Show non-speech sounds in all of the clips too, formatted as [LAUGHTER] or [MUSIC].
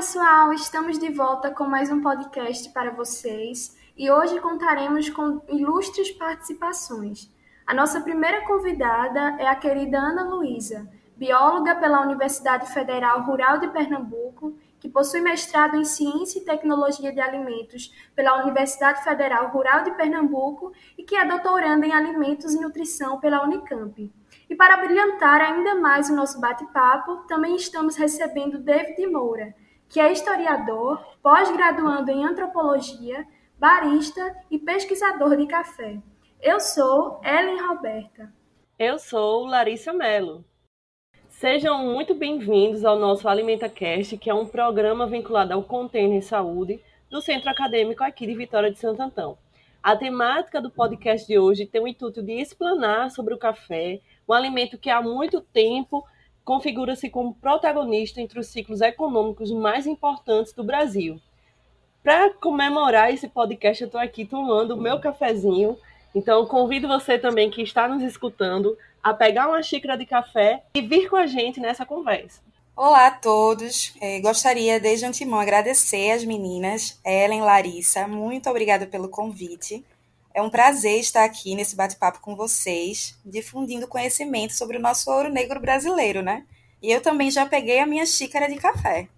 Pessoal, estamos de volta com mais um podcast para vocês e hoje contaremos com ilustres participações. A nossa primeira convidada é a querida Ana Luísa, bióloga pela Universidade Federal Rural de Pernambuco, que possui mestrado em Ciência e Tecnologia de Alimentos pela Universidade Federal Rural de Pernambuco e que é doutoranda em Alimentos e Nutrição pela Unicamp. E para brilhantar ainda mais o nosso bate-papo, também estamos recebendo David Moura, que é historiador, pós-graduando em antropologia, barista e pesquisador de café. Eu sou Ellen Roberta. Eu sou Larissa Mello. Sejam muito bem-vindos ao nosso AlimentaCast, que é um programa vinculado ao Container Saúde do Centro Acadêmico aqui de Vitória de Santo Antão. A temática do podcast de hoje tem o intuito de explanar sobre o café, um alimento que há muito tempo configura-se como protagonista entre os ciclos econômicos mais importantes do Brasil. Para comemorar esse podcast, eu estou aqui tomando o meu cafezinho. Então, convido você também que está nos escutando a pegar uma xícara de café e vir com a gente nessa conversa. Olá a todos. É, gostaria desde antemão agradecer às meninas, Ellen, Larissa. Muito obrigada pelo convite. É um prazer estar aqui nesse bate-papo com vocês, difundindo conhecimento sobre o nosso ouro negro brasileiro, né? E eu também já peguei a minha xícara de café.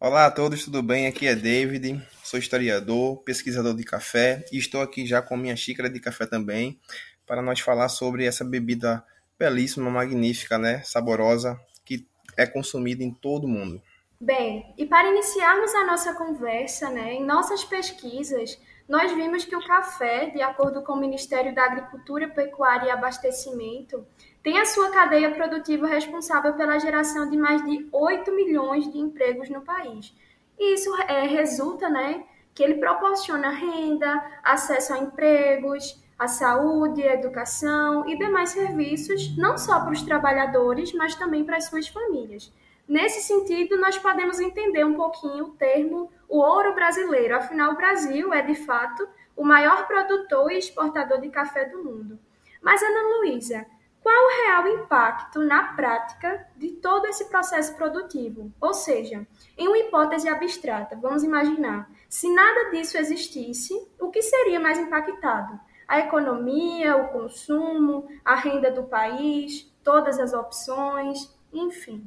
Olá a todos, tudo bem? Aqui é David, sou historiador, pesquisador de café e estou aqui já com a minha xícara de café também para nós falar sobre essa bebida belíssima, magnífica, né? Saborosa, que é consumida em todo o mundo. Bem, e para iniciarmos a nossa conversa, né, em nossas pesquisas, nós vimos que o café, de acordo com o Ministério da Agricultura, Pecuária e Abastecimento, tem a sua cadeia produtiva responsável pela geração de mais de 8 milhões de empregos no país. E isso é, resulta, né, que ele proporciona renda, acesso a empregos, a saúde, a educação e demais serviços, não só para os trabalhadores, mas também para as suas famílias. Nesse sentido, nós podemos entender um pouquinho o termo o ouro brasileiro. Afinal, o Brasil é, de fato, o maior produtor e exportador de café do mundo. Mas, Ana Luísa, qual o real impacto na prática de todo esse processo produtivo? Ou seja, em uma hipótese abstrata, vamos imaginar, se nada disso existisse, o que seria mais impactado? A economia, o consumo, a renda do país, todas as opções, enfim.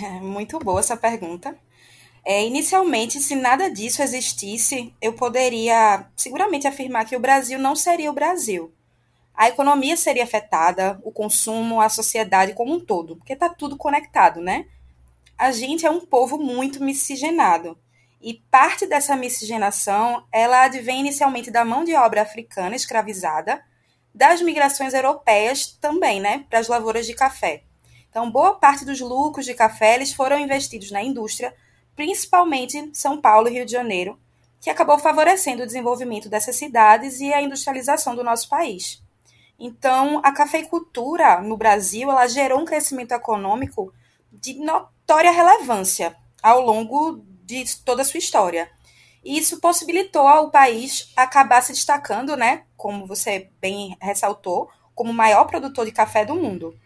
É muito boa essa pergunta. É, inicialmente, se nada disso existisse, eu poderia seguramente afirmar que o Brasil não seria o Brasil. A economia seria afetada, o consumo, a sociedade como um todo, porque está tudo conectado, né? A gente é um povo muito miscigenado. E parte dessa miscigenação, ela advém inicialmente da mão de obra africana escravizada, das migrações europeias também, né, para as lavouras de café. Então, boa parte dos lucros de café eles foram investidos na indústria, principalmente São Paulo e Rio de Janeiro, que acabou favorecendo o desenvolvimento dessas cidades e a industrialização do nosso país. Então, a cafeicultura no Brasil ela gerou um crescimento econômico de notória relevância ao longo de toda a sua história. E isso possibilitou ao país acabar se destacando, né, como você bem ressaltou, como o maior produtor de café do mundo.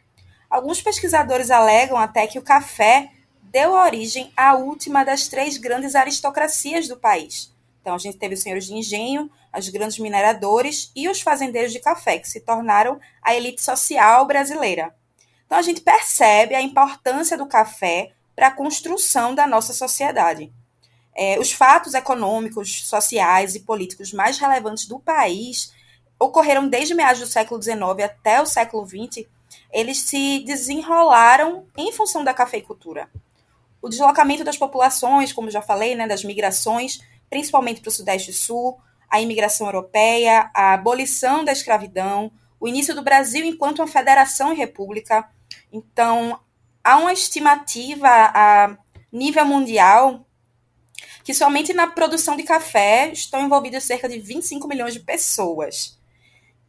Alguns pesquisadores alegam até que o café deu origem à última das três grandes aristocracias do país. Então, a gente teve os senhores de engenho, os grandes mineradores e os fazendeiros de café, que se tornaram a elite social brasileira. Então, a gente percebe a importância do café para a construção da nossa sociedade. É, os fatos econômicos, sociais e políticos mais relevantes do país ocorreram desde meados do século XIX até o século XX eles se desenrolaram em função da cafeicultura. O deslocamento das populações, como já falei, né, das migrações, principalmente para o Sudeste e Sul, a imigração europeia, a abolição da escravidão, o início do Brasil enquanto uma federação e república. Então, há uma estimativa a nível mundial que somente na produção de café estão envolvidas cerca de 25 milhões de pessoas.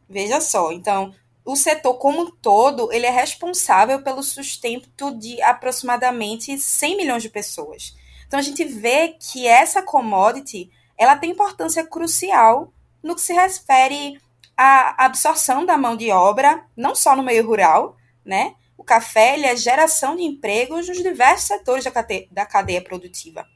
Veja só, então, o setor como um todo, ele é responsável pelo sustento de aproximadamente 100 milhões de pessoas. Então a gente vê que essa commodity, ela tem importância crucial no que se refere à absorção da mão de obra, não só no meio rural, né? O café ele é geração de empregos nos diversos setores da cadeia, da cadeia produtiva.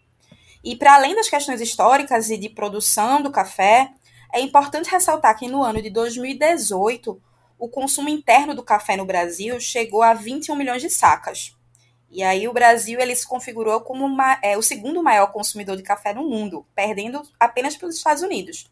E para além das questões históricas e de produção do café, é importante ressaltar que no ano de 2018 o consumo interno do café no Brasil chegou a 21 milhões de sacas. E aí o Brasil ele se configurou como uma, é, o segundo maior consumidor de café no mundo, perdendo apenas para os Estados Unidos.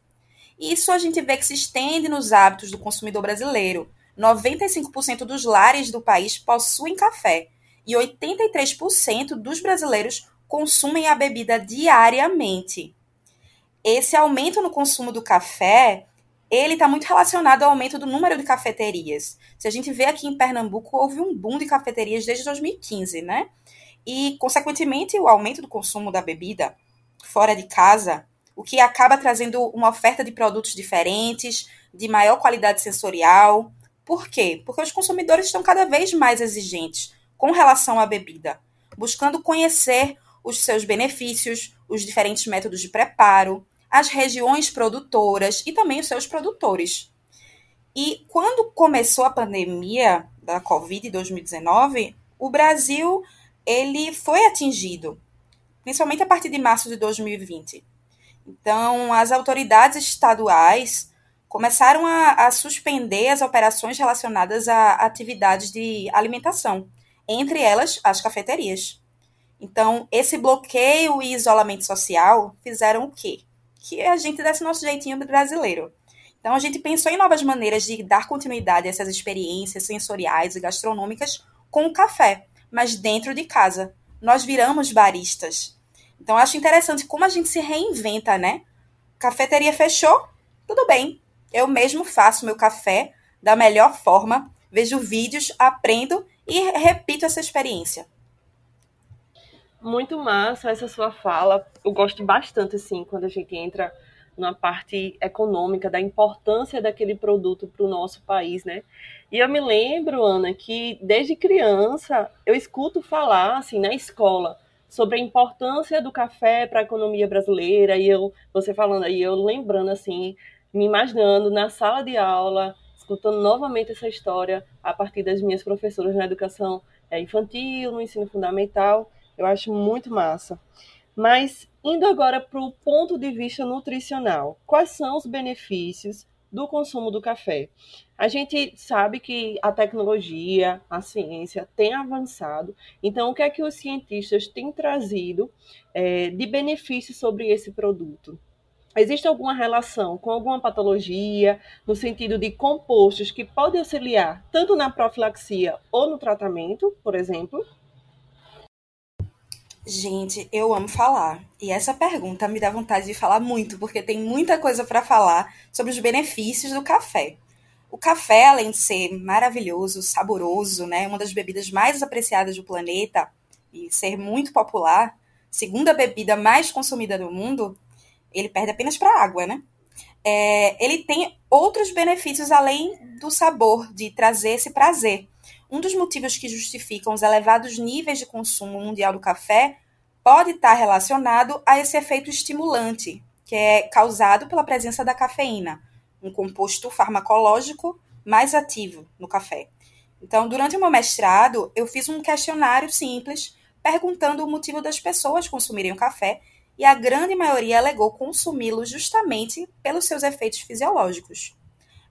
Isso a gente vê que se estende nos hábitos do consumidor brasileiro. 95% dos lares do país possuem café e 83% dos brasileiros consumem a bebida diariamente. Esse aumento no consumo do café ele está muito relacionado ao aumento do número de cafeterias. Se a gente vê aqui em Pernambuco, houve um boom de cafeterias desde 2015, né? E, consequentemente, o aumento do consumo da bebida fora de casa, o que acaba trazendo uma oferta de produtos diferentes, de maior qualidade sensorial. Por quê? Porque os consumidores estão cada vez mais exigentes com relação à bebida, buscando conhecer os seus benefícios, os diferentes métodos de preparo, as regiões produtoras e também os seus produtores. E quando começou a pandemia da Covid 2019, o Brasil ele foi atingido, principalmente a partir de março de 2020. Então, as autoridades estaduais começaram a, a suspender as operações relacionadas a atividades de alimentação, entre elas as cafeterias. Então, esse bloqueio e isolamento social fizeram o quê? Que a gente desse nosso jeitinho brasileiro. Então a gente pensou em novas maneiras de dar continuidade a essas experiências sensoriais e gastronômicas com o café, mas dentro de casa. Nós viramos baristas. Então acho interessante como a gente se reinventa, né? Cafeteria fechou? Tudo bem. Eu mesmo faço meu café da melhor forma, vejo vídeos, aprendo e repito essa experiência. Muito massa essa sua fala. Eu gosto bastante, assim, quando a gente entra na parte econômica, da importância daquele produto para o nosso país, né? E eu me lembro, Ana, que desde criança eu escuto falar, assim, na escola, sobre a importância do café para a economia brasileira, e eu, você falando aí, eu lembrando, assim, me imaginando na sala de aula, escutando novamente essa história a partir das minhas professoras na educação eh, infantil, no ensino fundamental, eu acho muito massa. Mas indo agora para o ponto de vista nutricional, quais são os benefícios do consumo do café? A gente sabe que a tecnologia, a ciência tem avançado, então o que é que os cientistas têm trazido é, de benefícios sobre esse produto? Existe alguma relação com alguma patologia, no sentido de compostos que podem auxiliar tanto na profilaxia ou no tratamento, por exemplo? Gente, eu amo falar. E essa pergunta me dá vontade de falar muito, porque tem muita coisa para falar sobre os benefícios do café. O café, além de ser maravilhoso, saboroso, né, uma das bebidas mais apreciadas do planeta e ser muito popular, segunda bebida mais consumida do mundo, ele perde apenas para água, né? É, ele tem outros benefícios além do sabor, de trazer esse prazer. Um dos motivos que justificam os elevados níveis de consumo mundial do café pode estar relacionado a esse efeito estimulante, que é causado pela presença da cafeína, um composto farmacológico mais ativo no café. Então, durante o meu mestrado, eu fiz um questionário simples perguntando o motivo das pessoas consumirem o café e a grande maioria alegou consumi-lo justamente pelos seus efeitos fisiológicos.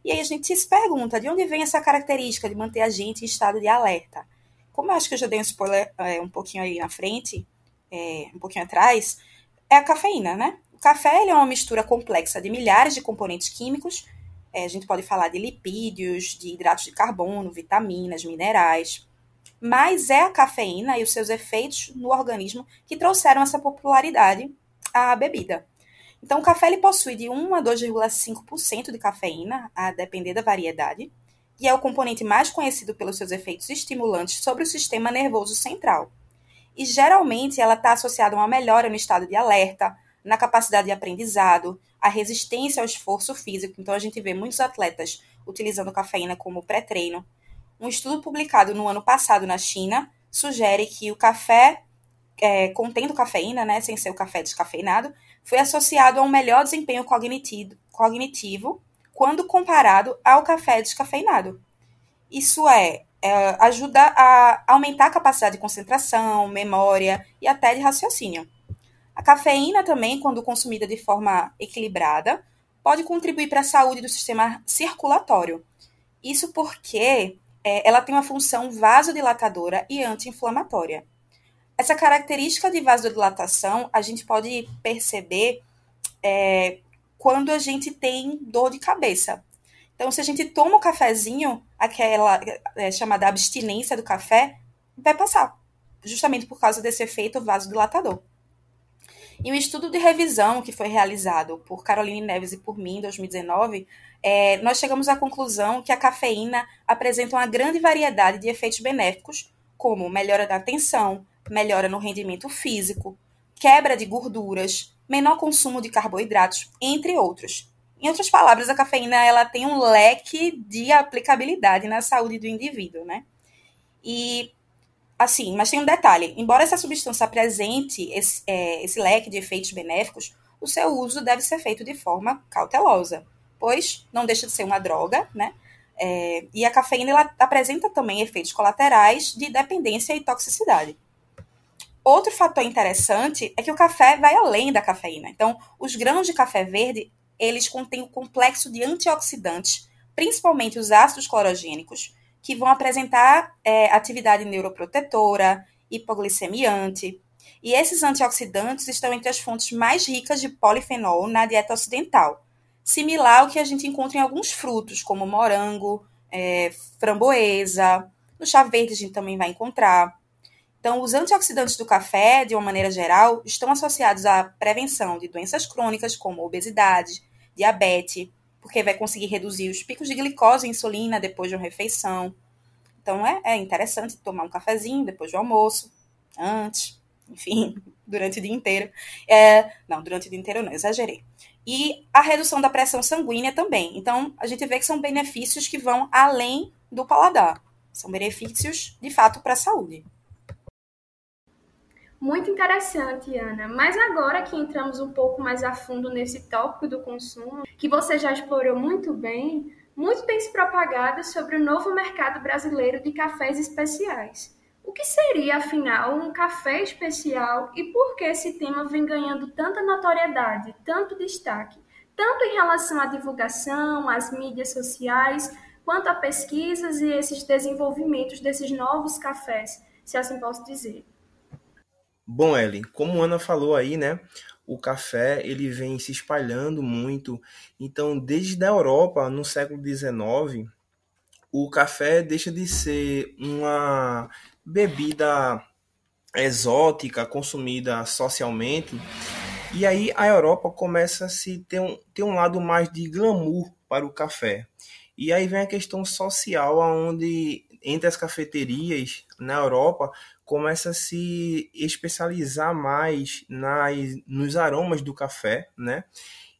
E aí a gente se pergunta de onde vem essa característica de manter a gente em estado de alerta. Como eu acho que eu já dei um spoiler é, um pouquinho aí na frente, é, um pouquinho atrás, é a cafeína, né? O café é uma mistura complexa de milhares de componentes químicos. É, a gente pode falar de lipídios, de hidratos de carbono, vitaminas, minerais. Mas é a cafeína e os seus efeitos no organismo que trouxeram essa popularidade à bebida. Então, o café ele possui de 1 a 2,5% de cafeína, a depender da variedade. e é o componente mais conhecido pelos seus efeitos estimulantes sobre o sistema nervoso central. E geralmente ela está associada a uma melhora no estado de alerta, na capacidade de aprendizado, a resistência ao esforço físico. Então a gente vê muitos atletas utilizando cafeína como pré-treino. Um estudo publicado no ano passado na China sugere que o café é, contendo cafeína, né, sem ser o café descafeinado, foi associado a um melhor desempenho cognitivo, quando comparado ao café descafeinado. Isso é, é, ajuda a aumentar a capacidade de concentração, memória e até de raciocínio. A cafeína também, quando consumida de forma equilibrada, pode contribuir para a saúde do sistema circulatório. Isso porque é, ela tem uma função vasodilatadora e anti-inflamatória. Essa característica de vasodilatação a gente pode perceber é, quando a gente tem dor de cabeça. Então, se a gente toma o um cafezinho, aquela é, chamada abstinência do café, vai passar, justamente por causa desse efeito vasodilatador. Em um estudo de revisão que foi realizado por Caroline Neves e por mim em 2019, é, nós chegamos à conclusão que a cafeína apresenta uma grande variedade de efeitos benéficos, como melhora da atenção, melhora no rendimento físico, quebra de gorduras, menor consumo de carboidratos, entre outros. Em outras palavras, a cafeína ela tem um leque de aplicabilidade na saúde do indivíduo, né? E assim, mas tem um detalhe: embora essa substância apresente esse, é, esse leque de efeitos benéficos, o seu uso deve ser feito de forma cautelosa, pois não deixa de ser uma droga, né? É, e a cafeína ela apresenta também efeitos colaterais de dependência e toxicidade. Outro fator interessante é que o café vai além da cafeína. Então, os grãos de café verde, eles contêm o complexo de antioxidantes, principalmente os ácidos clorogênicos, que vão apresentar é, atividade neuroprotetora, hipoglicemiante. E esses antioxidantes estão entre as fontes mais ricas de polifenol na dieta ocidental, similar ao que a gente encontra em alguns frutos, como morango, é, framboesa. No chá verde a gente também vai encontrar. Então, os antioxidantes do café, de uma maneira geral, estão associados à prevenção de doenças crônicas como obesidade, diabetes, porque vai conseguir reduzir os picos de glicose e insulina depois de uma refeição. Então, é, é interessante tomar um cafezinho depois do almoço, antes, enfim, [LAUGHS] durante o dia inteiro. É, não, durante o dia inteiro não, exagerei. E a redução da pressão sanguínea também. Então, a gente vê que são benefícios que vão além do paladar. São benefícios, de fato, para a saúde. Muito interessante, Ana. Mas agora que entramos um pouco mais a fundo nesse tópico do consumo, que você já explorou muito bem, muito tem se propagado sobre o novo mercado brasileiro de cafés especiais. O que seria, afinal, um café especial e por que esse tema vem ganhando tanta notoriedade, tanto destaque, tanto em relação à divulgação, às mídias sociais, quanto a pesquisas e esses desenvolvimentos desses novos cafés, se assim posso dizer? Bom, Ellen, como Ana falou aí, né? O café ele vem se espalhando muito. Então, desde a Europa, no século XIX, o café deixa de ser uma bebida exótica consumida socialmente. E aí a Europa começa a se ter um, ter um lado mais de glamour para o café. E aí vem a questão social, onde entre as cafeterias na Europa começa a se especializar mais nas, nos aromas do café, né?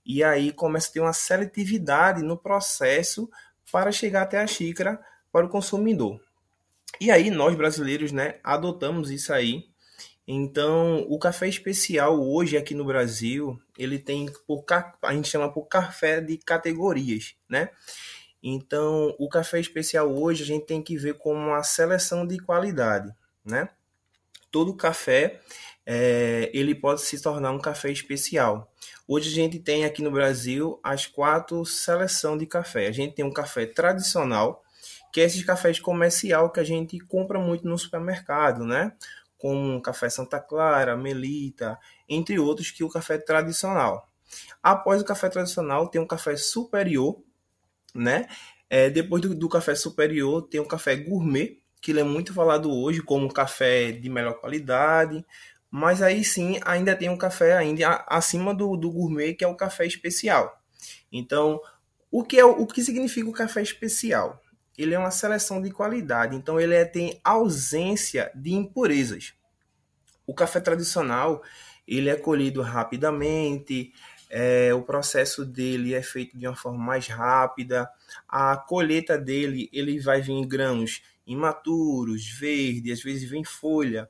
E aí começa a ter uma seletividade no processo para chegar até a xícara para o consumidor. E aí nós brasileiros, né, adotamos isso aí. Então, o café especial hoje aqui no Brasil, ele tem por a gente chama por café de categorias, né? Então, o café especial hoje a gente tem que ver como uma seleção de qualidade né? Todo café é, ele pode se tornar um café especial. Hoje a gente tem aqui no Brasil as quatro seleções de café. A gente tem um café tradicional, que é esses cafés comercial que a gente compra muito no supermercado, né? Como café Santa Clara, Melita, entre outros que o café tradicional. Após o café tradicional, tem um café superior, né? É, depois do, do café superior, tem um café gourmet, que ele é muito falado hoje como café de melhor qualidade, mas aí sim ainda tem um café ainda acima do, do gourmet, que é o café especial. Então, o que, é, o que significa o café especial? ele é uma seleção de qualidade, então ele é, tem ausência de impurezas. O café tradicional, ele é colhido rapidamente, é, o processo dele é feito de uma forma mais rápida, a colheita dele, ele vai vir em grãos imaturos, verde, às vezes vem folha.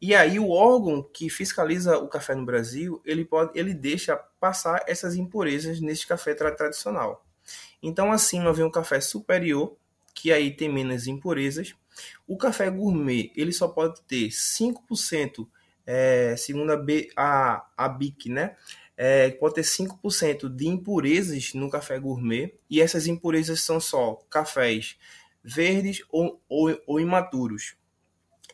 E aí o órgão que fiscaliza o café no Brasil, ele pode, ele deixa passar essas impurezas neste café tradicional. Então acima vem um café superior, que aí tem menos impurezas. O café gourmet, ele só pode ter 5%, é, segundo a, B, a, a BIC, né? É, pode ter 5% de impurezas no café gourmet, e essas impurezas são só cafés verdes ou, ou, ou imaturos.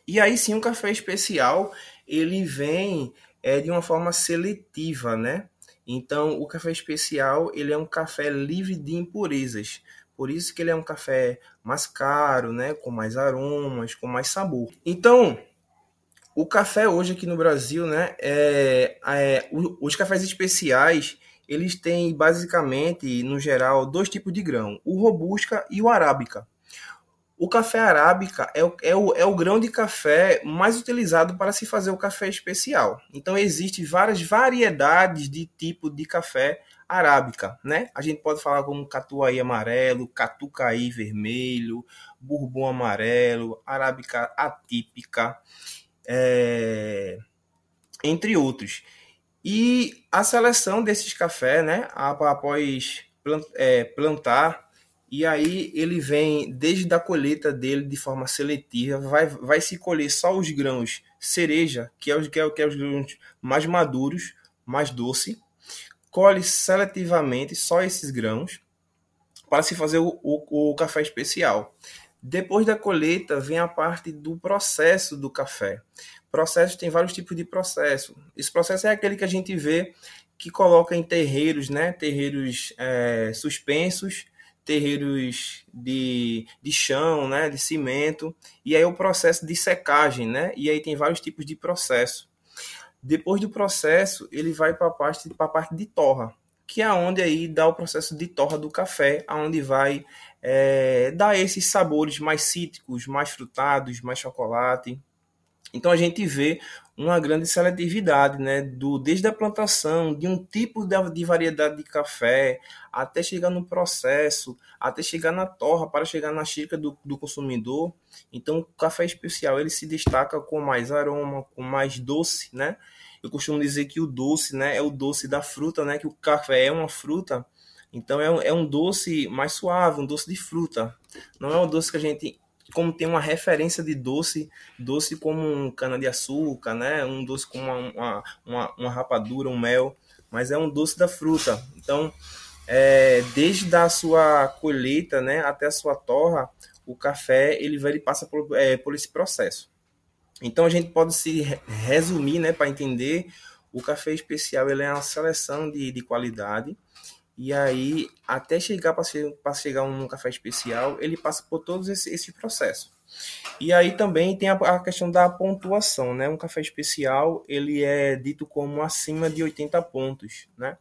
E aí sim, o café especial, ele vem é, de uma forma seletiva, né? Então, o café especial, ele é um café livre de impurezas. Por isso que ele é um café mais caro, né? Com mais aromas, com mais sabor. Então, o café hoje aqui no Brasil, né? É, é, os cafés especiais, eles têm basicamente, no geral, dois tipos de grão: o robusta e o arábica. O café arábica é o, é, o, é o grão de café mais utilizado para se fazer o café especial. Então, existem várias variedades de tipo de café arábica, né? A gente pode falar como catuai amarelo, catucaí vermelho, bourbon amarelo, arábica atípica, é... entre outros. E a seleção desses cafés, né, após é, plantar e aí ele vem desde a colheita dele de forma seletiva, vai, vai se colher só os grãos cereja, que é, os, que, é, que é os grãos mais maduros, mais doce. Colhe seletivamente só esses grãos para se fazer o, o, o café especial. Depois da colheita vem a parte do processo do café. Processo tem vários tipos de processo. Esse processo é aquele que a gente vê que coloca em terreiros, né? Terreiros é, suspensos terreiros de, de chão, né, de cimento, e aí o processo de secagem, né, e aí tem vários tipos de processo. Depois do processo, ele vai para a parte, parte de torra, que é onde aí dá o processo de torra do café, aonde vai é, dar esses sabores mais cítricos, mais frutados, mais chocolate. Então a gente vê uma grande seletividade, né, do desde a plantação de um tipo de, de variedade de café até chegar no processo, até chegar na torra para chegar na xícara do, do consumidor. Então o café especial ele se destaca com mais aroma, com mais doce, né? Eu costumo dizer que o doce, né, é o doce da fruta, né, que o café é uma fruta. Então é um, é um doce mais suave, um doce de fruta. Não é um doce que a gente como tem uma referência de doce, doce como um cana-de-açúcar, né? Um doce como uma, uma, uma, rapadura, um mel, mas é um doce da fruta. Então, é, desde a sua colheita, né, até a sua torra, o café ele, vai, ele passa por, é, por esse processo. Então, a gente pode se resumir, né, para entender, o café especial ele é uma seleção de, de qualidade e aí, até chegar para chegar um café especial, ele passa por todos esse, esse processo. E aí também tem a, a, questão da pontuação, né? Um café especial, ele é dito como acima de 80 pontos, né?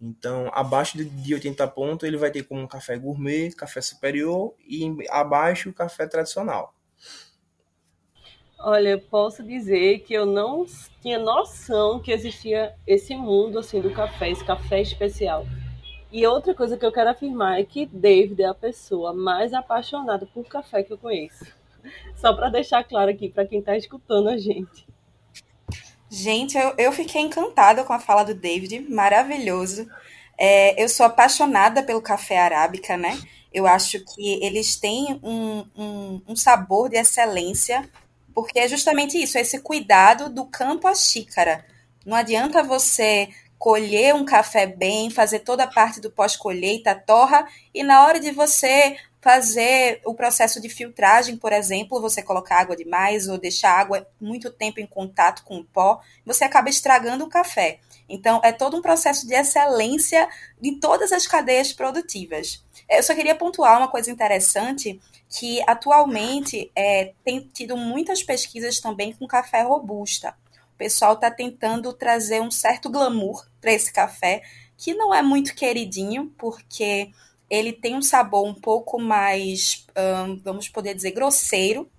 Então, abaixo de, de 80 pontos, ele vai ter como um café gourmet, café superior e abaixo café tradicional. Olha, eu posso dizer que eu não tinha noção que existia esse mundo assim do café, esse café especial. E outra coisa que eu quero afirmar é que David é a pessoa mais apaixonada por café que eu conheço. Só para deixar claro aqui para quem está escutando a gente. Gente, eu, eu fiquei encantada com a fala do David, maravilhoso. É, eu sou apaixonada pelo café arábica, né? Eu acho que eles têm um, um, um sabor de excelência, porque é justamente isso, esse cuidado do campo à xícara. Não adianta você colher um café bem, fazer toda a parte do pós-colheita, torra, e na hora de você fazer o processo de filtragem, por exemplo, você colocar água demais ou deixar água muito tempo em contato com o pó, você acaba estragando o café. Então, é todo um processo de excelência em todas as cadeias produtivas. Eu só queria pontuar uma coisa interessante, que atualmente é, tem tido muitas pesquisas também com café robusta pessoal está tentando trazer um certo glamour para esse café, que não é muito queridinho, porque ele tem um sabor um pouco mais, vamos poder dizer, grosseiro.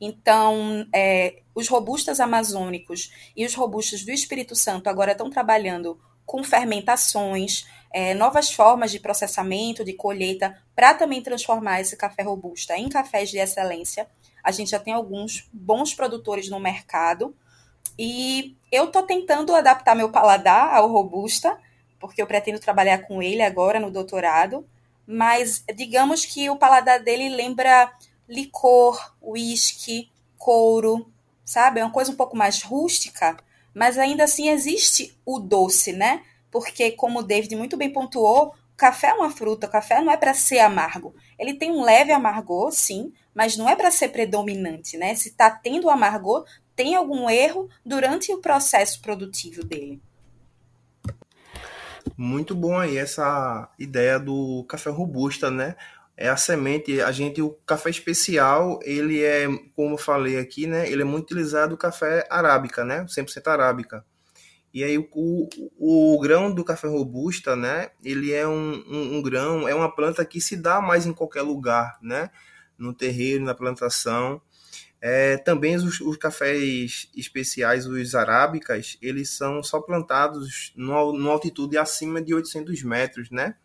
Então, é, os robustas amazônicos e os robustas do Espírito Santo agora estão trabalhando com fermentações, é, novas formas de processamento, de colheita, para também transformar esse café robusta em cafés de excelência. A gente já tem alguns bons produtores no mercado e eu estou tentando adaptar meu paladar ao robusta, porque eu pretendo trabalhar com ele agora no doutorado, mas digamos que o paladar dele lembra licor, uísque, couro, sabe? É uma coisa um pouco mais rústica, mas ainda assim existe o doce, né? Porque, como o David muito bem pontuou, o café é uma fruta, o café não é para ser amargo. Ele tem um leve amargor, sim, mas não é para ser predominante, né? Se está tendo amargor, tem algum erro durante o processo produtivo dele. Muito bom aí essa ideia do café robusta, né? É a semente, a gente o café especial, ele é, como eu falei aqui, né, ele é muito utilizado o café arábica, né? 100% arábica. E aí o, o, o, grão do café robusta, né, ele é um, um, um, grão, é uma planta que se dá mais em qualquer lugar, né? No terreiro, na plantação. É, também os, os, cafés especiais, os arábicas, eles são só plantados numa altitude acima de 800 metros, né?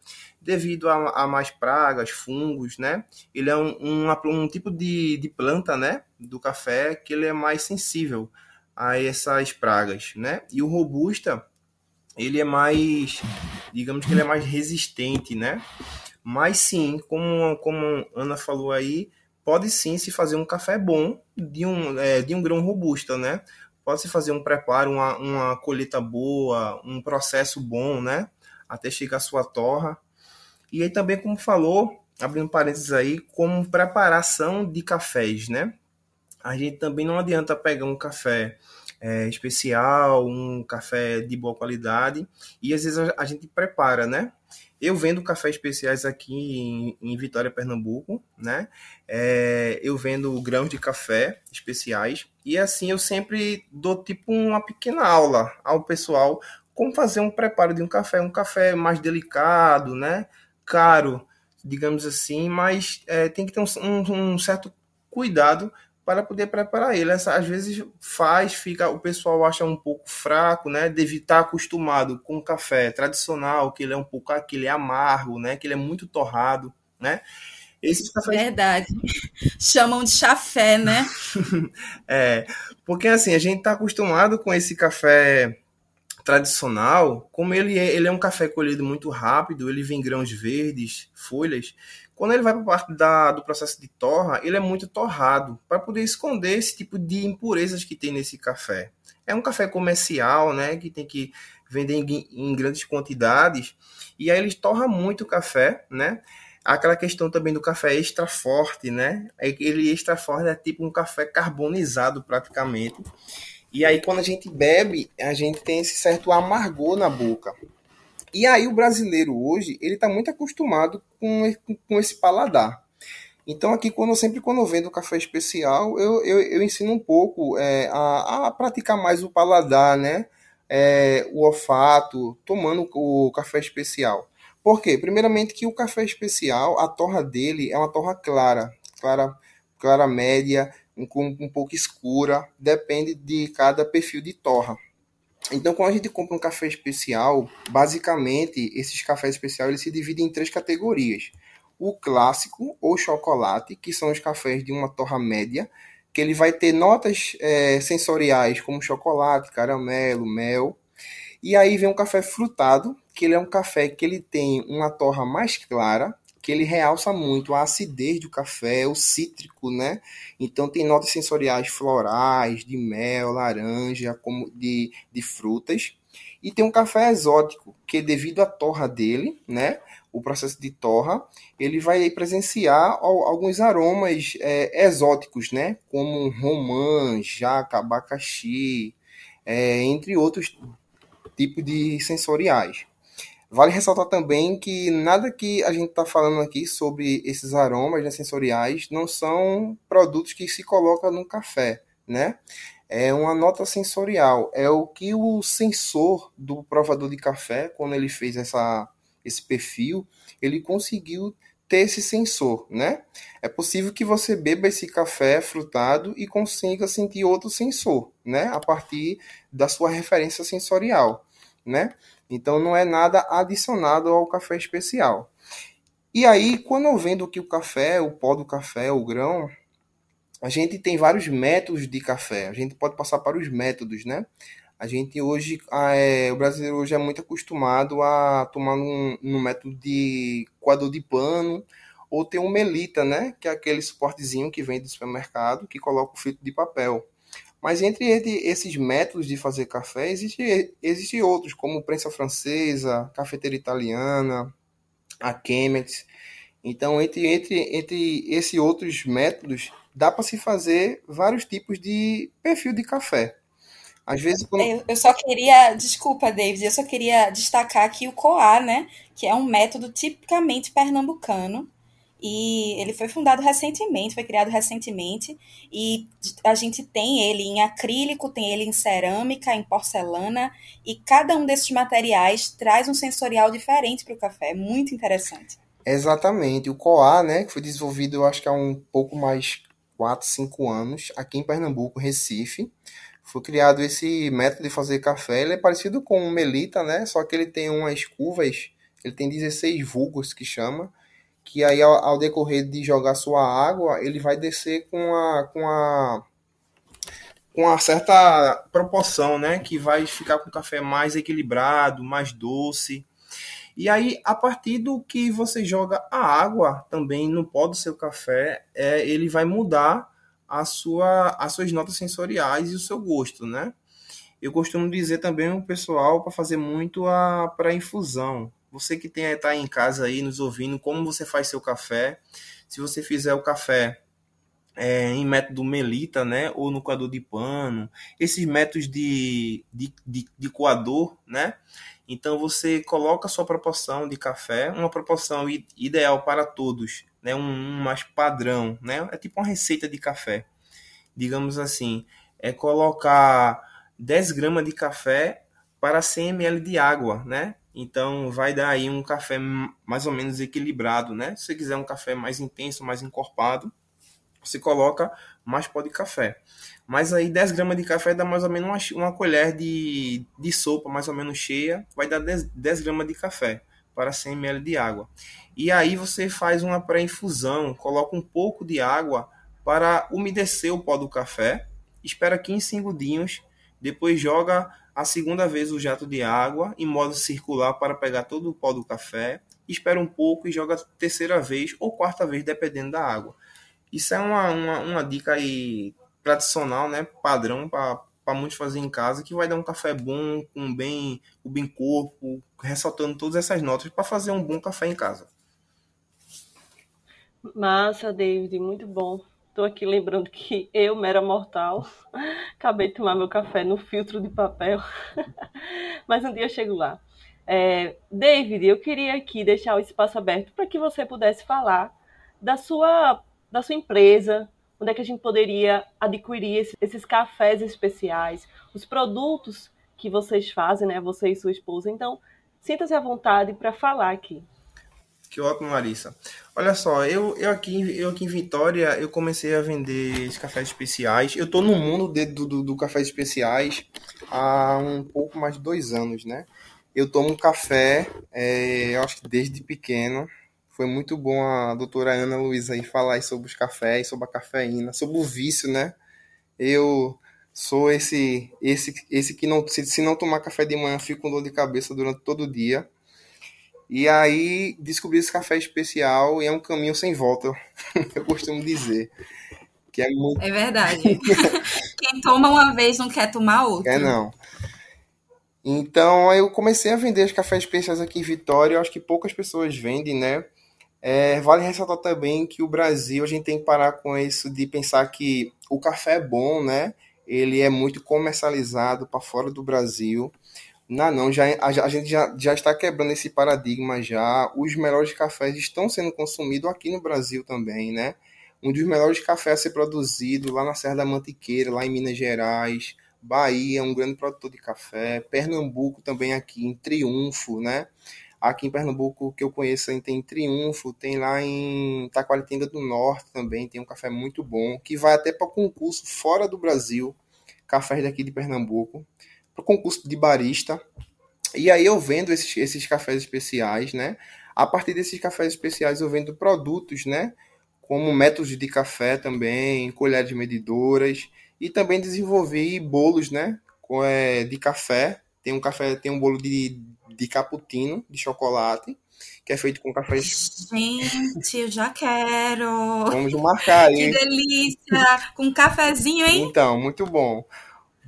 Devido a, a mais pragas, fungos, né? Ele é um, um, um tipo de, de planta, né? Do café que ele é mais sensível a essas pragas, né? E o robusta, ele é mais, digamos que ele é mais resistente, né? Mas sim, como, como Ana falou aí, pode sim se fazer um café bom de um, é, de um grão robusta, né? Pode se fazer um preparo, uma, uma colheita boa, um processo bom, né? Até chegar a sua torra. E aí também, como falou, abrindo parênteses aí, como preparação de cafés, né? A gente também não adianta pegar um café é, especial, um café de boa qualidade, e às vezes a, a gente prepara, né? Eu vendo cafés especiais aqui em, em Vitória, Pernambuco, né? É, eu vendo grãos de café especiais e assim eu sempre dou tipo uma pequena aula ao pessoal como fazer um preparo de um café, um café mais delicado, né? Caro, digamos assim, mas é, tem que ter um, um, um certo cuidado para poder preparar ele. Essa, às vezes faz, fica, o pessoal acha um pouco fraco, né? Deve estar acostumado com o café tradicional, que ele é um pouco aquele é amargo, né? Que ele é muito torrado, né? Esses cafés... Verdade. [LAUGHS] Chamam de chafé, né? [LAUGHS] é, porque assim, a gente está acostumado com esse café tradicional, como ele é, ele é um café colhido muito rápido, ele vem grãos verdes, folhas, quando ele vai para a parte da, do processo de torra, ele é muito torrado para poder esconder esse tipo de impurezas que tem nesse café. É um café comercial, né, que tem que vender em, em grandes quantidades e aí ele torra muito o café, né? Aquela questão também do café extra forte, né? Ele extra forte é tipo um café carbonizado praticamente. E aí quando a gente bebe, a gente tem esse certo amargor na boca. E aí o brasileiro hoje, ele está muito acostumado com, com esse paladar. Então aqui, quando sempre quando eu vendo café especial, eu, eu, eu ensino um pouco é, a, a, praticar mais o paladar, né? É, o olfato, tomando o café especial. Por quê? Primeiramente que o café especial, a torra dele é uma torra clara, clara, clara média, com um pouco escura, depende de cada perfil de torra. Então, quando a gente compra um café especial, basicamente, esses cafés especiais eles se dividem em três categorias. O clássico ou chocolate, que são os cafés de uma torra média, que ele vai ter notas é, sensoriais como chocolate, caramelo, mel. E aí vem um café frutado, que ele é um café que ele tem uma torra mais clara, que ele realça muito a acidez do café, o cítrico, né? Então tem notas sensoriais florais, de mel, laranja, como de, de frutas. E tem um café exótico, que devido à torra dele, né? O processo de torra, ele vai presenciar alguns aromas é, exóticos, né? Como romã, jaca, abacaxi, é, entre outros tipos de sensoriais. Vale ressaltar também que nada que a gente está falando aqui sobre esses aromas né, sensoriais não são produtos que se colocam no café, né? É uma nota sensorial, é o que o sensor do provador de café, quando ele fez essa, esse perfil, ele conseguiu ter esse sensor, né? É possível que você beba esse café frutado e consiga sentir outro sensor, né? A partir da sua referência sensorial, né? Então não é nada adicionado ao café especial. E aí, quando eu vendo que o café, o pó do café, o grão, a gente tem vários métodos de café. A gente pode passar para os métodos, né? A gente hoje, é, o brasileiro hoje é muito acostumado a tomar num método de coador de pano ou tem um melita, né? Que é aquele suportezinho que vem do supermercado que coloca o filtro de papel. Mas entre esses métodos de fazer café, existem existe outros, como prensa francesa, cafeteira italiana, a Chemex. Então, entre, entre, entre esses outros métodos, dá para se fazer vários tipos de perfil de café. Às vezes. Quando... Eu, eu, só queria. Desculpa, David, eu só queria destacar aqui o COA, né? Que é um método tipicamente pernambucano. E ele foi fundado recentemente, foi criado recentemente. E a gente tem ele em acrílico, tem ele em cerâmica, em porcelana. E cada um desses materiais traz um sensorial diferente para o café. É muito interessante. Exatamente. O COA, né, que foi desenvolvido, eu acho que há um pouco mais 4, 5 anos, aqui em Pernambuco, Recife. Foi criado esse método de fazer café. Ele é parecido com o Melita, né? Só que ele tem umas curvas, ele tem 16 vulgos que chama, que aí ao, ao decorrer de jogar sua água, ele vai descer com a com a com uma certa proporção, né, que vai ficar com o café mais equilibrado, mais doce. E aí, a partir do que você joga a água também no pó do seu café, é, ele vai mudar a sua, as suas notas sensoriais e o seu gosto, né? Eu costumo dizer também o pessoal para fazer muito a para infusão. Você que tem tá em casa aí nos ouvindo, como você faz seu café? Se você fizer o café é, em método melita, né, ou no coador de pano, esses métodos de, de, de, de coador, né, então você coloca a sua proporção de café, uma proporção ideal para todos, né? um, um mais padrão, né? É tipo uma receita de café, digamos assim, é colocar 10 gramas de café para 100 ml de água, né? Então vai dar aí um café mais ou menos equilibrado, né? Se você quiser um café mais intenso, mais encorpado, você coloca mais pó de café. Mas aí 10 gramas de café dá mais ou menos uma, uma colher de, de sopa mais ou menos cheia, vai dar 10, 10 gramas de café para 100 ml de água. E aí você faz uma pré-infusão, coloca um pouco de água para umedecer o pó do café, espera 15 segundinhos, depois joga a segunda vez o jato de água em modo circular para pegar todo o pó do café, espera um pouco e joga a terceira vez ou quarta vez, dependendo da água. Isso é uma, uma, uma dica aí tradicional, né, padrão para muitos fazer em casa, que vai dar um café bom, com bem, o bem corpo, ressaltando todas essas notas para fazer um bom café em casa. Massa, David, muito bom. Estou aqui lembrando que eu, mera mortal, [LAUGHS] acabei de tomar meu café no filtro de papel, [LAUGHS] mas um dia eu chego lá. É, David, eu queria aqui deixar o espaço aberto para que você pudesse falar da sua, da sua empresa, onde é que a gente poderia adquirir esses, esses cafés especiais, os produtos que vocês fazem, né? Você e sua esposa. Então, sinta-se à vontade para falar aqui. Que ótimo, Larissa. Olha só, eu, eu, aqui, eu aqui em Vitória, eu comecei a vender cafés especiais. Eu estou no mundo de, do, do, do cafés especiais há um pouco mais de dois anos, né? Eu tomo café, é, eu acho que desde pequeno. Foi muito bom a doutora Ana Luísa aí falar sobre os cafés, sobre a cafeína, sobre o vício, né? Eu sou esse esse esse que não se, se não tomar café de manhã fico com dor de cabeça durante todo o dia. E aí descobri esse café especial e é um caminho sem volta, [LAUGHS] eu costumo dizer. Que é, muito... é verdade. [LAUGHS] Quem toma uma vez não quer tomar outra. É não. Então eu comecei a vender os cafés especiais aqui em Vitória. Eu acho que poucas pessoas vendem, né? É, vale ressaltar também que o Brasil, a gente tem que parar com isso de pensar que o café é bom, né? Ele é muito comercializado para fora do Brasil. Não, não, já, a, a, gente já, já está quebrando esse paradigma já. Os melhores cafés estão sendo consumidos aqui no Brasil também, né? Um dos melhores cafés a ser produzido lá na Serra da Mantiqueira, lá em Minas Gerais. Bahia, um grande produtor de café. Pernambuco também aqui, em Triunfo, né? Aqui em Pernambuco, que eu conheço, tem Triunfo, tem lá em Taquaritinga do Norte também, tem um café muito bom, que vai até para concurso fora do Brasil, cafés daqui de Pernambuco, para concurso de barista. E aí eu vendo esses, esses cafés especiais, né? A partir desses cafés especiais eu vendo produtos, né? Como métodos de café também, colheres medidoras e também desenvolvi bolos, né? É, de café. Tem um café, tem um bolo de, de cappuccino, de chocolate, que é feito com café. Gente, eu já quero. Vamos marcar aí. Que delícia! Com um cafezinho, hein? Então, muito bom.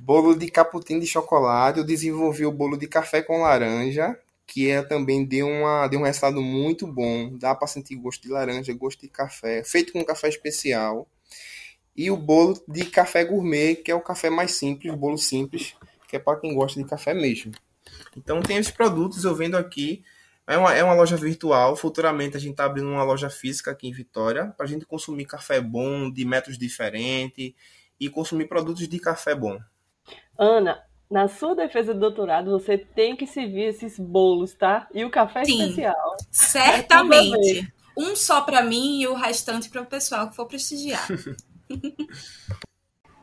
Bolo de cappuccino de chocolate. Eu desenvolvi o bolo de café com laranja, que é também deu, uma, deu um resultado muito bom. Dá para sentir gosto de laranja, gosto de café. Feito com café especial. E o bolo de café gourmet, que é o café mais simples, bolo simples, que é para quem gosta de café mesmo. Então tem esses produtos eu vendo aqui. É uma, é uma loja virtual. Futuramente a gente está abrindo uma loja física aqui em Vitória para a gente consumir café bom, de métodos diferentes e consumir produtos de café bom. Ana, na sua defesa do doutorado, você tem que servir esses bolos, tá? E o café Sim, especial. Certamente. um só para mim e o restante para o pessoal que for prestigiar. [LAUGHS]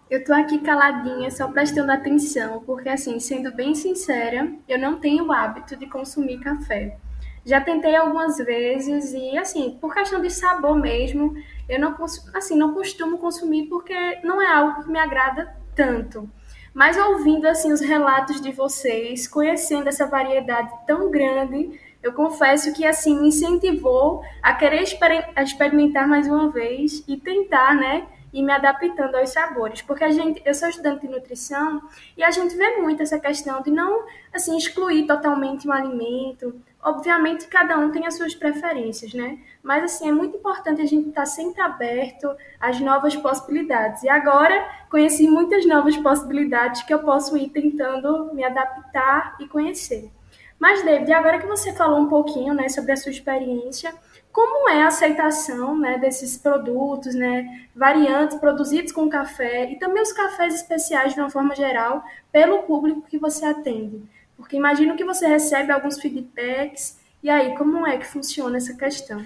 Eu tô aqui caladinha, só prestando atenção, porque assim, sendo bem sincera, eu não tenho o hábito de consumir café. Já tentei algumas vezes e assim, por questão de sabor mesmo, eu não assim, não costumo consumir porque não é algo que me agrada tanto. Mas ouvindo assim os relatos de vocês, conhecendo essa variedade tão grande, eu confesso que assim me incentivou a querer exper experimentar mais uma vez e tentar, né, e me adaptando aos sabores, porque a gente, eu sou estudante de nutrição e a gente vê muito essa questão de não assim excluir totalmente um alimento. Obviamente cada um tem as suas preferências, né? Mas assim é muito importante a gente estar sempre aberto às novas possibilidades. E agora conheci muitas novas possibilidades que eu posso ir tentando me adaptar e conhecer. Mas David, agora que você falou um pouquinho, né, sobre a sua experiência, como é a aceitação né, desses produtos, né, variantes produzidos com café e também os cafés especiais de uma forma geral pelo público que você atende. Porque imagino que você recebe alguns feedbacks e aí como é que funciona essa questão?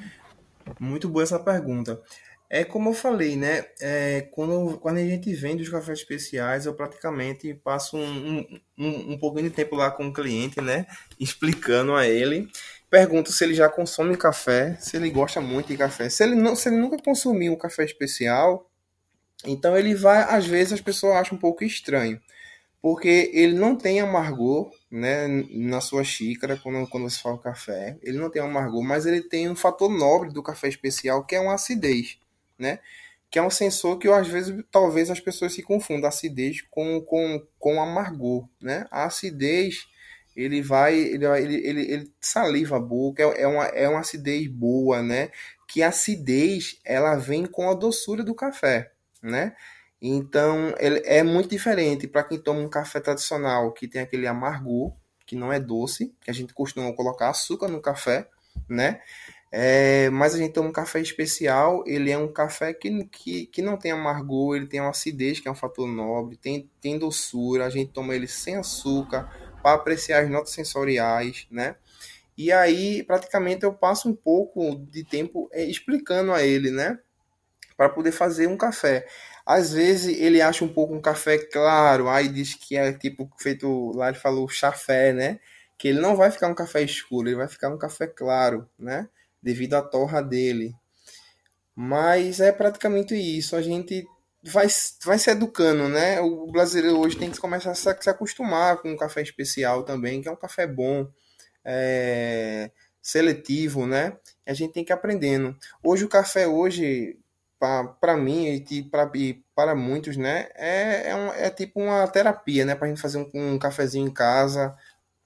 Muito boa essa pergunta. É como eu falei, né? É, quando, quando a gente vende os cafés especiais, eu praticamente passo um, um, um pouquinho de tempo lá com o cliente, né? [LAUGHS] Explicando a ele pergunto se ele já consome café, se ele gosta muito de café. Se ele, não, se ele nunca consumiu um café especial, então ele vai, às vezes as pessoas acham um pouco estranho, porque ele não tem amargor, né, na sua xícara quando, quando você fala café, ele não tem amargor, mas ele tem um fator nobre do café especial que é uma acidez, né? Que é um sensor que às vezes talvez as pessoas se confundam acidez com, com, com amargor, né? A acidez ele vai, ele, ele, ele, ele saliva a boca, é, é, uma, é uma acidez boa, né? Que a acidez, ela vem com a doçura do café, né? Então, ele é muito diferente para quem toma um café tradicional, que tem aquele amargor, que não é doce, que a gente costuma colocar açúcar no café, né? É, mas a gente toma um café especial, ele é um café que, que, que não tem amargor, ele tem uma acidez, que é um fator nobre, tem, tem doçura, a gente toma ele sem açúcar, para apreciar as notas sensoriais, né? E aí, praticamente, eu passo um pouco de tempo é, explicando a ele, né? Para poder fazer um café. Às vezes ele acha um pouco um café claro, aí diz que é tipo feito, lá ele falou chafé, né? Que ele não vai ficar um café escuro, ele vai ficar um café claro, né? Devido à torra dele. Mas é praticamente isso. A gente vai, vai se educando, né? O brasileiro hoje tem que começar a se acostumar com um café especial também, que é um café bom, é, seletivo, né? A gente tem que ir aprendendo. Hoje o café hoje para mim e para para muitos, né, é, é, um, é, tipo uma terapia, né, para a gente fazer um, um cafezinho em casa.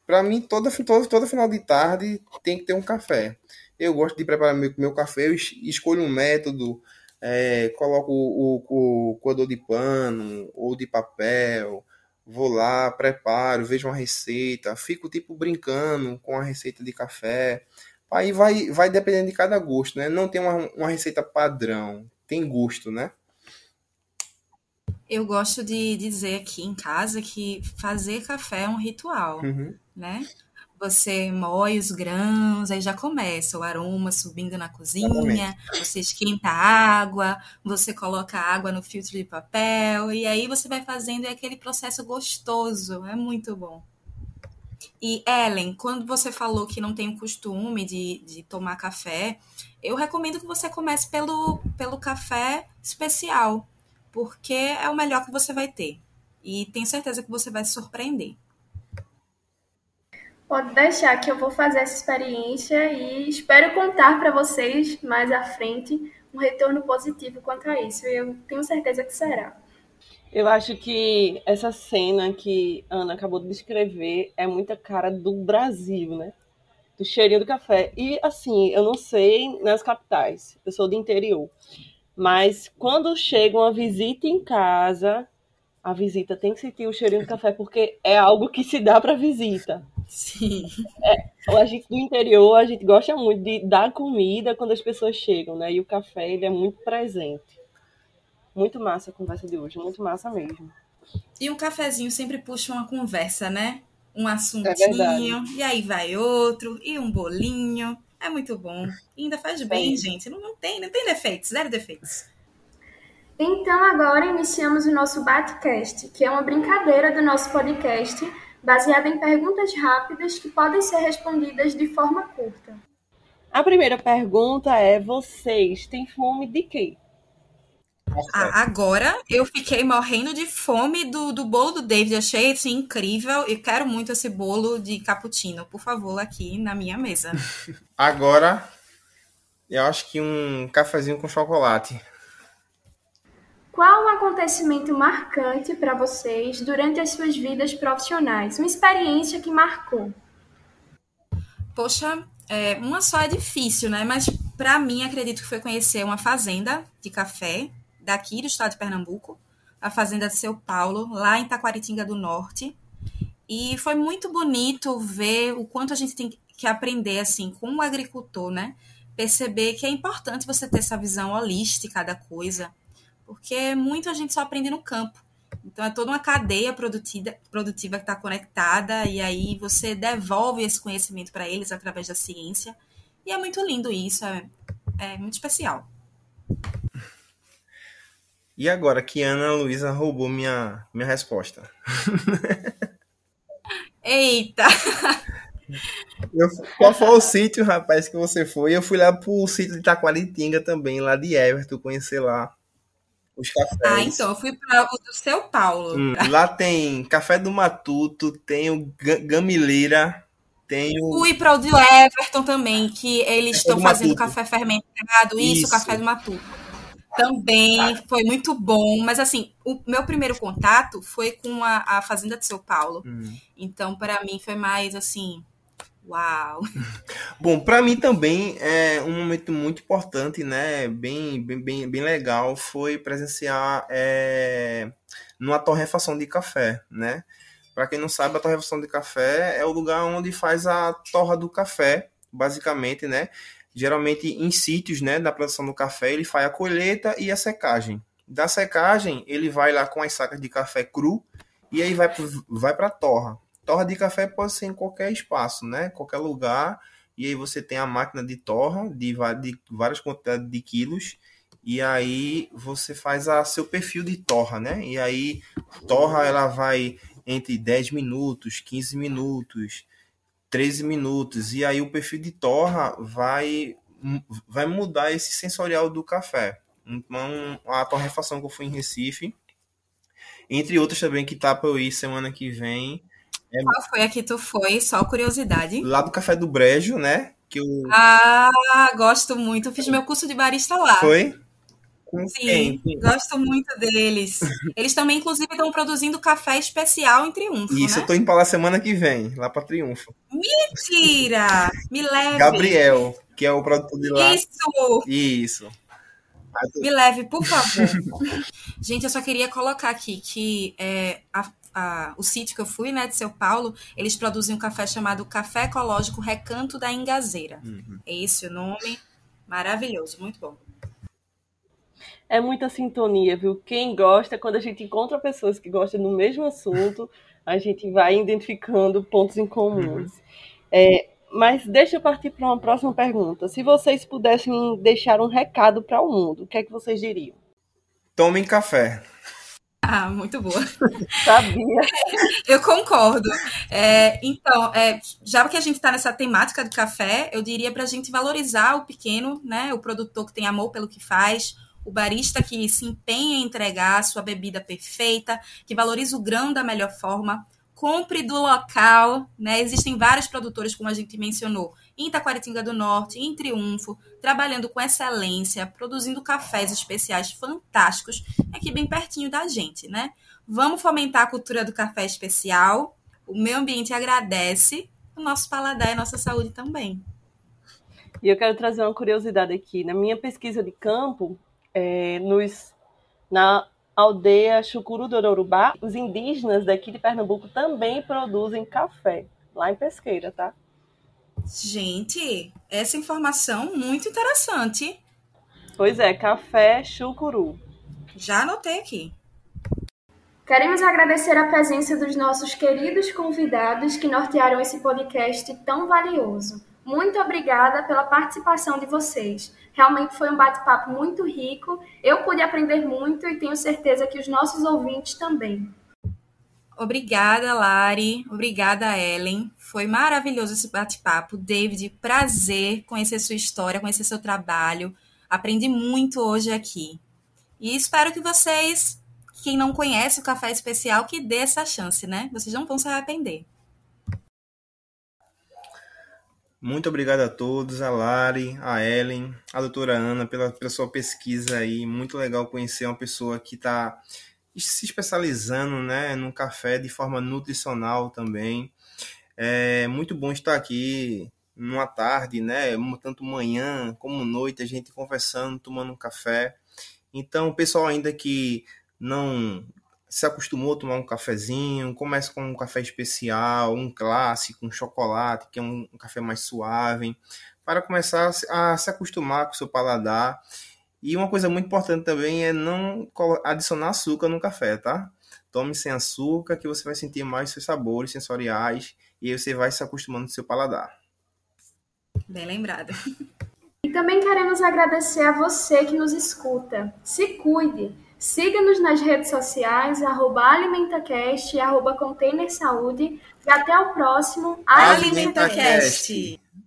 Para mim, toda, toda, toda final de tarde tem que ter um café. Eu gosto de preparar meu, meu café, eu escolho um método, é, coloco o, o, o coador de pano ou de papel, vou lá, preparo, vejo uma receita, fico tipo brincando com a receita de café. Aí vai, vai dependendo de cada gosto, né? Não tem uma, uma receita padrão, tem gosto, né? Eu gosto de dizer aqui em casa que fazer café é um ritual, uhum. né? você moe os grãos, aí já começa o aroma subindo na cozinha, Exatamente. você esquenta a água, você coloca a água no filtro de papel, e aí você vai fazendo aquele processo gostoso, é muito bom. E Ellen, quando você falou que não tem o costume de, de tomar café, eu recomendo que você comece pelo, pelo café especial, porque é o melhor que você vai ter. E tenho certeza que você vai se surpreender. Pode deixar que eu vou fazer essa experiência e espero contar para vocês mais à frente um retorno positivo quanto a isso. Eu tenho certeza que será. Eu acho que essa cena que Ana acabou de descrever é muita cara do Brasil, né? Do cheirinho do café. E assim, eu não sei nas capitais, eu sou do interior. Mas quando chega uma visita em casa, a visita tem que sentir o cheirinho do café, porque é algo que se dá para visita. Sim. É, a gente do interior, a gente gosta muito de dar comida quando as pessoas chegam, né? E o café, ele é muito presente. Muito massa a conversa de hoje, muito massa mesmo. E um cafezinho sempre puxa uma conversa, né? Um assuntinho, é e aí vai outro, e um bolinho. É muito bom. E ainda faz bem, é. gente. Não, não, tem, não tem defeitos, zero defeitos. Então agora iniciamos o nosso Batcast, que é uma brincadeira do nosso podcast baseada em perguntas rápidas que podem ser respondidas de forma curta. A primeira pergunta é: vocês têm fome de quê? Ah, agora eu fiquei morrendo de fome do, do bolo do David. Achei assim, incrível e quero muito esse bolo de cappuccino. Por favor, aqui na minha mesa. [LAUGHS] Agora, eu acho que um cafezinho com chocolate. Qual um acontecimento marcante para vocês durante as suas vidas profissionais? Uma experiência que marcou? Poxa, é, uma só é difícil, né? Mas para mim, acredito que foi conhecer uma fazenda de café daqui do estado de Pernambuco, a fazenda de Seu Paulo, lá em Taquaritinga do Norte. E foi muito bonito ver o quanto a gente tem que aprender assim com o agricultor, né? Perceber que é importante você ter essa visão holística da coisa porque muita gente só aprende no campo. Então é toda uma cadeia produtiva, produtiva que está conectada e aí você devolve esse conhecimento para eles através da ciência. E é muito lindo isso, é, é muito especial. E agora que Ana Luísa roubou minha, minha resposta. [LAUGHS] Eita! Eu, qual foi o sítio, rapaz, que você foi? Eu fui lá pro sítio de Taquaritinga também, lá de Everton, conhecer lá os cafés. Ah, então, eu fui para o do Seu Paulo. Hum, lá tem Café do Matuto, tem o Gamileira, tem o... Fui para o do Everton também, que eles estão fazendo café fermentado, isso, isso, Café do Matuto. Também foi muito bom, mas assim, o meu primeiro contato foi com a, a Fazenda de São Paulo. Hum. Então, para mim, foi mais assim, Uau! [LAUGHS] Bom, para mim também é um momento muito importante, né? Bem, bem, bem, bem legal foi presenciar é, numa torrefação de café, né? Para quem não sabe, a torrefação de café é o lugar onde faz a torra do café, basicamente, né? Geralmente em sítios, né, da produção do café, ele faz a colheita e a secagem. Da secagem, ele vai lá com as sacas de café cru e aí vai vai para a torra. Torra de café pode ser em qualquer espaço, né? Qualquer lugar. E aí você tem a máquina de torra de, de várias quantidades de quilos. E aí você faz a seu perfil de torra, né? E aí torra ela vai entre 10 minutos, 15 minutos, 13 minutos. E aí o perfil de torra vai vai mudar esse sensorial do café. Então, a torrefação que eu fui em Recife, entre outras também que tá para eu ir semana que vem, é... Qual foi a que tu foi? Só curiosidade. Lá do Café do Brejo, né? Que eu... Ah, gosto muito. Eu fiz meu curso de barista lá. Foi? Sim, gosto muito deles. Eles também, inclusive, estão produzindo café especial em Triunfo. Isso, né? eu tô indo pra lá semana que vem, lá pra Triunfo. Mentira! Me leve. Gabriel, que é o produtor de lá. Isso! Isso. Me leve, por favor. [LAUGHS] Gente, eu só queria colocar aqui que é, a, a, o sítio que eu fui, né, de São Paulo, eles produzem um café chamado Café Ecológico Recanto da Engazeira. Uhum. É esse o nome. Maravilhoso, muito bom. É muita sintonia, viu? Quem gosta, quando a gente encontra pessoas que gostam do mesmo assunto, a gente vai identificando pontos em comuns. Uhum. É, mas deixa eu partir para uma próxima pergunta. Se vocês pudessem deixar um recado para o mundo, o que é que vocês diriam? Tomem café. Ah, muito boa. [LAUGHS] Sabia. [LAUGHS] Eu concordo. É, então, é, já que a gente está nessa temática do café, eu diria para a gente valorizar o pequeno, né, o produtor que tem amor pelo que faz, o barista que se empenha em entregar a sua bebida perfeita, que valoriza o grão da melhor forma, compre do local, né? Existem vários produtores, como a gente mencionou, em Itaquaritinga do Norte, em Triunfo, trabalhando com excelência, produzindo cafés especiais fantásticos, aqui bem pertinho da gente, né? Vamos fomentar a cultura do café especial. O meio ambiente agradece, o nosso paladar e a nossa saúde também. E eu quero trazer uma curiosidade aqui. Na minha pesquisa de campo, é, nos, na aldeia Chucuru do Urubá, os indígenas daqui de Pernambuco também produzem café, lá em Pesqueira, tá? Gente, essa informação muito interessante. Pois é, café chucuru. Já anotei aqui. Queremos agradecer a presença dos nossos queridos convidados que nortearam esse podcast tão valioso. Muito obrigada pela participação de vocês. Realmente foi um bate-papo muito rico. Eu pude aprender muito e tenho certeza que os nossos ouvintes também. Obrigada, Lari. Obrigada, Ellen. Foi maravilhoso esse bate-papo. David, prazer conhecer sua história, conhecer seu trabalho. Aprendi muito hoje aqui. E espero que vocês, quem não conhece o Café Especial, que dê essa chance, né? Vocês não vão se arrepender. Muito obrigado a todos, a Lari, a Ellen, a doutora Ana, pela, pela sua pesquisa aí. Muito legal conhecer uma pessoa que está se especializando né, no café de forma nutricional também. É muito bom estar aqui numa tarde, né? Tanto manhã como noite, a gente conversando, tomando um café. Então, o pessoal ainda que não se acostumou a tomar um cafezinho, começa com um café especial, um clássico, um chocolate, que é um, um café mais suave, para começar a se acostumar com o seu paladar. E uma coisa muito importante também é não adicionar açúcar no café, tá? Tome sem açúcar, que você vai sentir mais seus sabores sensoriais e aí você vai se acostumando com o seu paladar. Bem lembrado. E também queremos agradecer a você que nos escuta. Se cuide! Siga-nos nas redes sociais, arroba AlimentaCast e arroba Container Saúde. E até o próximo AlimentaCast.